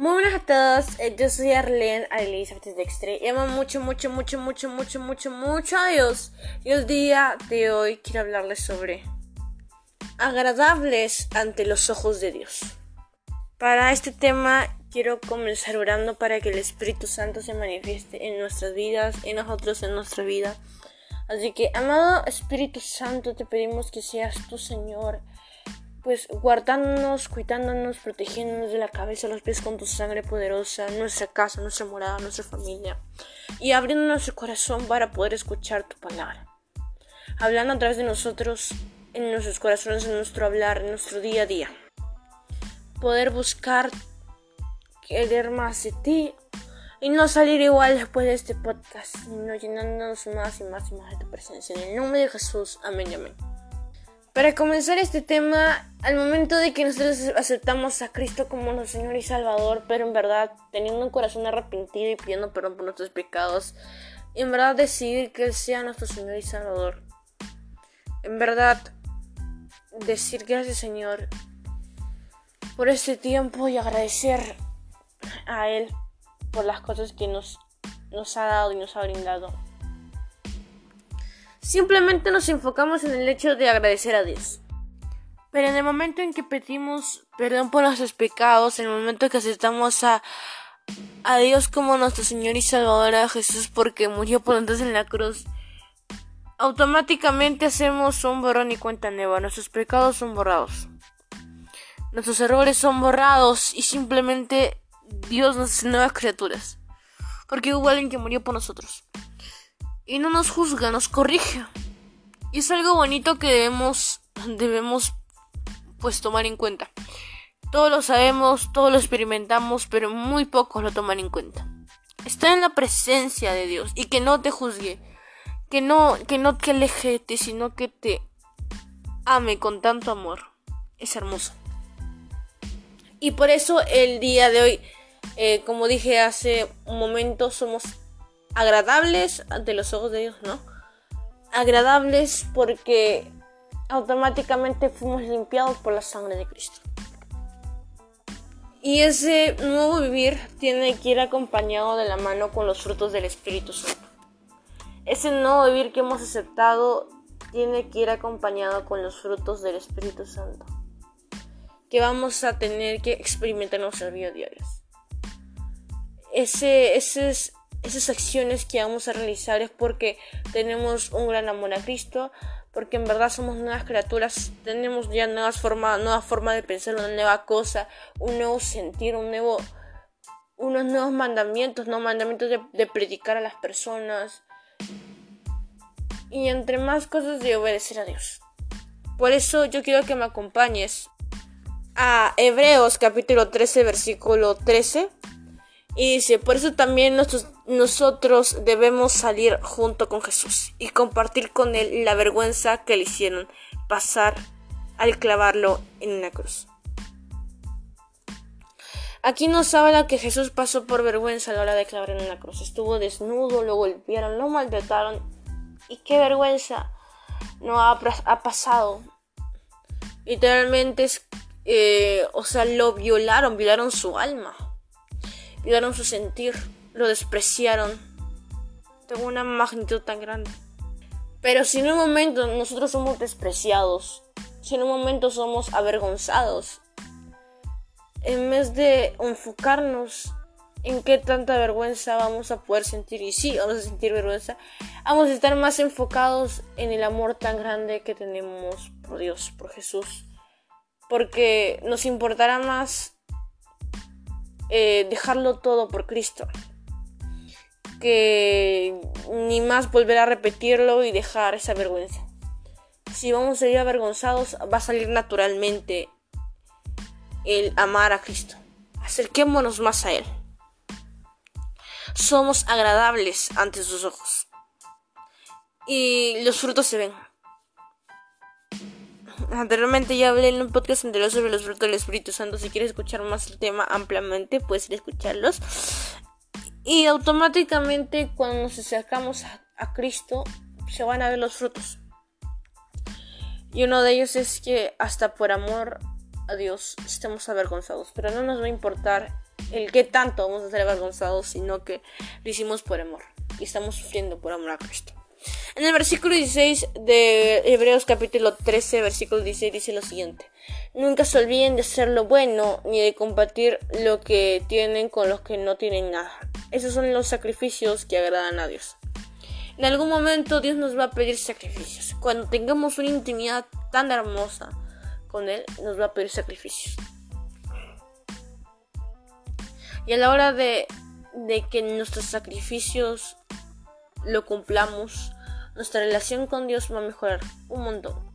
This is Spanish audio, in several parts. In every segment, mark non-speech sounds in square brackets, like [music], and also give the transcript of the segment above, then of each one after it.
Muy buenas a todos, eh, yo soy Arlene Elizabeth Dextre y amo mucho, mucho, mucho, mucho, mucho, mucho, mucho a Dios. Y el día de hoy quiero hablarles sobre agradables ante los ojos de Dios. Para este tema quiero comenzar orando para que el Espíritu Santo se manifieste en nuestras vidas, en nosotros, en nuestra vida. Así que, amado Espíritu Santo, te pedimos que seas tu Señor pues guardándonos, cuidándonos, protegiéndonos de la cabeza a los pies con tu sangre poderosa, nuestra casa, nuestra morada, nuestra familia, y abriendo nuestro corazón para poder escuchar tu palabra. Hablando a través de nosotros, en nuestros corazones, en nuestro hablar, en nuestro día a día. Poder buscar querer más de ti y no salir igual después de este podcast, sino llenándonos más y más y más de tu presencia. En el nombre de Jesús, amén y amén. Para comenzar este tema, al momento de que nosotros aceptamos a Cristo como nuestro Señor y Salvador, pero en verdad teniendo un corazón arrepentido y pidiendo perdón por nuestros pecados, en verdad decidir que Él sea nuestro Señor y Salvador. En verdad, decir gracias Señor por este tiempo y agradecer a Él por las cosas que nos, nos ha dado y nos ha brindado. Simplemente nos enfocamos en el hecho de agradecer a Dios. Pero en el momento en que pedimos perdón por nuestros pecados, en el momento en que aceptamos a, a Dios como nuestro Señor y Salvador, a Jesús porque murió por nosotros en la cruz, automáticamente hacemos un borrón y cuenta nueva. Nuestros pecados son borrados. Nuestros errores son borrados y simplemente Dios nos hace nuevas criaturas. Porque hubo alguien que murió por nosotros y no nos juzga, nos corrige. Y es algo bonito que debemos, [laughs] debemos pues tomar en cuenta. Todos lo sabemos, todos lo experimentamos, pero muy pocos lo toman en cuenta. Está en la presencia de Dios y que no te juzgue, que no, que no te aleje sino que te ame con tanto amor. Es hermoso. Y por eso el día de hoy, eh, como dije hace un momento, somos agradables ante los ojos de Dios, ¿no? Agradables porque automáticamente fuimos limpiados por la sangre de Cristo. Y ese nuevo vivir tiene que ir acompañado de la mano con los frutos del Espíritu Santo. Ese nuevo vivir que hemos aceptado tiene que ir acompañado con los frutos del Espíritu Santo. Que vamos a tener que experimentar en nuestras vidas diarias. Ese, ese es esas acciones que vamos a realizar es porque tenemos un gran amor a Cristo, porque en verdad somos nuevas criaturas, tenemos ya nuevas formas, nueva forma de pensar, una nueva cosa, un nuevo sentir, un nuevo, unos nuevos mandamientos, no mandamientos de, de predicar a las personas. Y entre más cosas de obedecer a Dios. Por eso yo quiero que me acompañes a Hebreos capítulo 13 versículo 13 y dice, por eso también nosotros, debemos salir junto con Jesús y compartir con Él la vergüenza que le hicieron pasar al clavarlo en una cruz. Aquí nos habla que Jesús pasó por vergüenza a la hora de clavar en una cruz. Estuvo desnudo, lo golpearon, lo maltrataron. Y qué vergüenza no ha, pasado. Literalmente es, eh, o sea, lo violaron, violaron su alma violaron su sentir, lo despreciaron Tengo una magnitud tan grande. Pero si en un momento nosotros somos despreciados, si en un momento somos avergonzados, en vez de enfocarnos en qué tanta vergüenza vamos a poder sentir, y sí, vamos a sentir vergüenza, vamos a estar más enfocados en el amor tan grande que tenemos por Dios, por Jesús, porque nos importará más eh, dejarlo todo por Cristo. Que ni más volver a repetirlo y dejar esa vergüenza. Si vamos a salir avergonzados, va a salir naturalmente el amar a Cristo. Acerquémonos más a Él. Somos agradables ante sus ojos. Y los frutos se ven. Anteriormente ya hablé en un podcast anterior sobre los frutos del Espíritu Santo. Si quieres escuchar más el tema ampliamente, puedes ir a escucharlos. Y automáticamente cuando nos acercamos a, Cristo, se van a ver los frutos. Y uno de ellos es que hasta por amor a Dios estemos avergonzados. Pero no nos va a importar el que tanto vamos a ser avergonzados, sino que lo hicimos por amor y estamos sufriendo por amor a Cristo. En el versículo 16 de Hebreos capítulo 13, versículo 16 dice lo siguiente. Nunca se olviden de hacer lo bueno ni de compartir lo que tienen con los que no tienen nada. Esos son los sacrificios que agradan a Dios. En algún momento Dios nos va a pedir sacrificios. Cuando tengamos una intimidad tan hermosa con Él, nos va a pedir sacrificios. Y a la hora de, de que nuestros sacrificios lo cumplamos, nuestra relación con Dios va a mejorar un montón.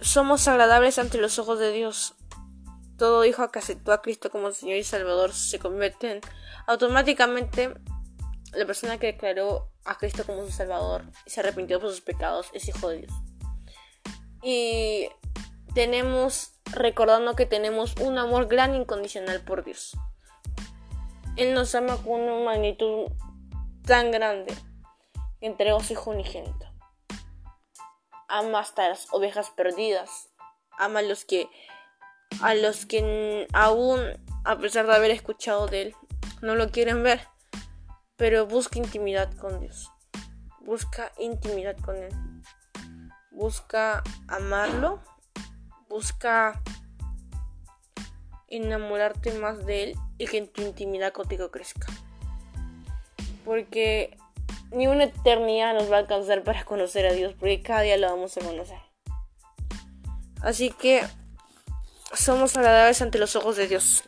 Somos agradables ante los ojos de Dios. Todo hijo que aceptó a Cristo como Señor y Salvador se convierte en automáticamente la persona que declaró a Cristo como su Salvador y se arrepintió por sus pecados es hijo de Dios. Y tenemos, recordando que tenemos un amor gran incondicional por Dios. Él nos ama con una magnitud tan grande que entregó a su hijo unigénito. Ama hasta las ovejas perdidas. Ama a los que, a los que aún, a pesar de haber escuchado de él, no lo quieren ver pero busca intimidad con Dios. Busca intimidad con Él. Busca amarlo. Busca enamorarte más de Él y que en tu intimidad contigo crezca. Porque ni una eternidad nos va a alcanzar para conocer a Dios, porque cada día lo vamos a conocer. Así que somos agradables ante los ojos de Dios.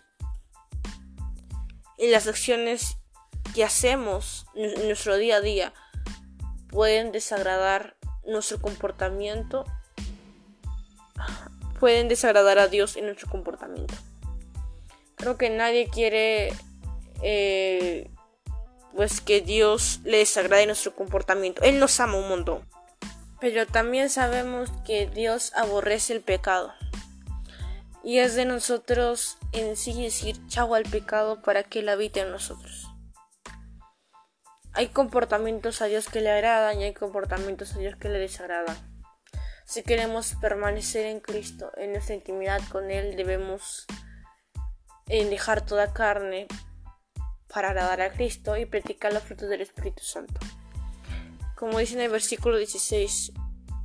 Y las acciones que hacemos en nuestro día a día pueden desagradar nuestro comportamiento, pueden desagradar a Dios en nuestro comportamiento. Creo que nadie quiere eh, pues que Dios le desagrade nuestro comportamiento. Él nos ama un montón. Pero también sabemos que Dios aborrece el pecado. Y es de nosotros en sí decir chau al pecado para que Él habite en nosotros. Hay comportamientos a Dios que le agradan y hay comportamientos a Dios que le desagradan. Si queremos permanecer en Cristo, en nuestra intimidad con Él, debemos eh, dejar toda carne para agradar a Cristo y practicar los frutos del Espíritu Santo. Como dice en el versículo 16,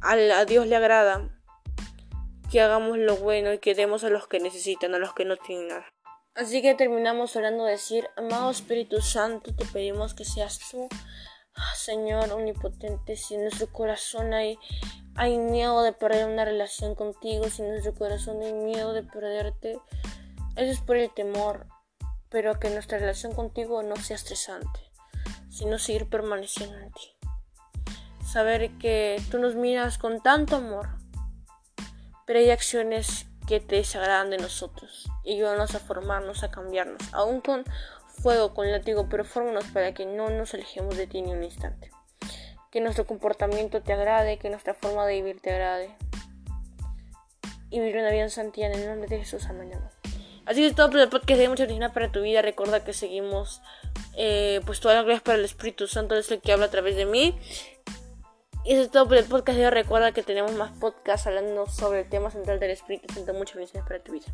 a Dios le agrada que hagamos lo bueno y que demos a los que necesitan, a los que no tienen nada. Así que terminamos orando a decir, amado Espíritu Santo, te pedimos que seas tú, Señor omnipotente, si en nuestro corazón hay, hay miedo de perder una relación contigo, si en nuestro corazón hay miedo de perderte, eso es por el temor, pero que nuestra relación contigo no sea estresante, sino seguir permaneciendo en ti. Saber que tú nos miras con tanto amor, pero hay acciones que te desagradan de nosotros y ayúdanos a formarnos, a cambiarnos, aún con fuego, con látigo, pero fórmanos para que no nos alejemos de ti ni un instante. Que nuestro comportamiento te agrade, que nuestra forma de vivir te agrade. Y vivir una vida en santidad en el nombre de Jesús. Amén. Así que es todo por el podcast de Mucha Original para tu vida. Recuerda que seguimos, eh, pues todas las gracias para el Espíritu Santo, es el que habla a través de mí. Y eso es todo por el podcast de hoy. Recuerda que tenemos más podcasts hablando sobre el tema central del Espíritu Santo. Muchas bendiciones para tu vida.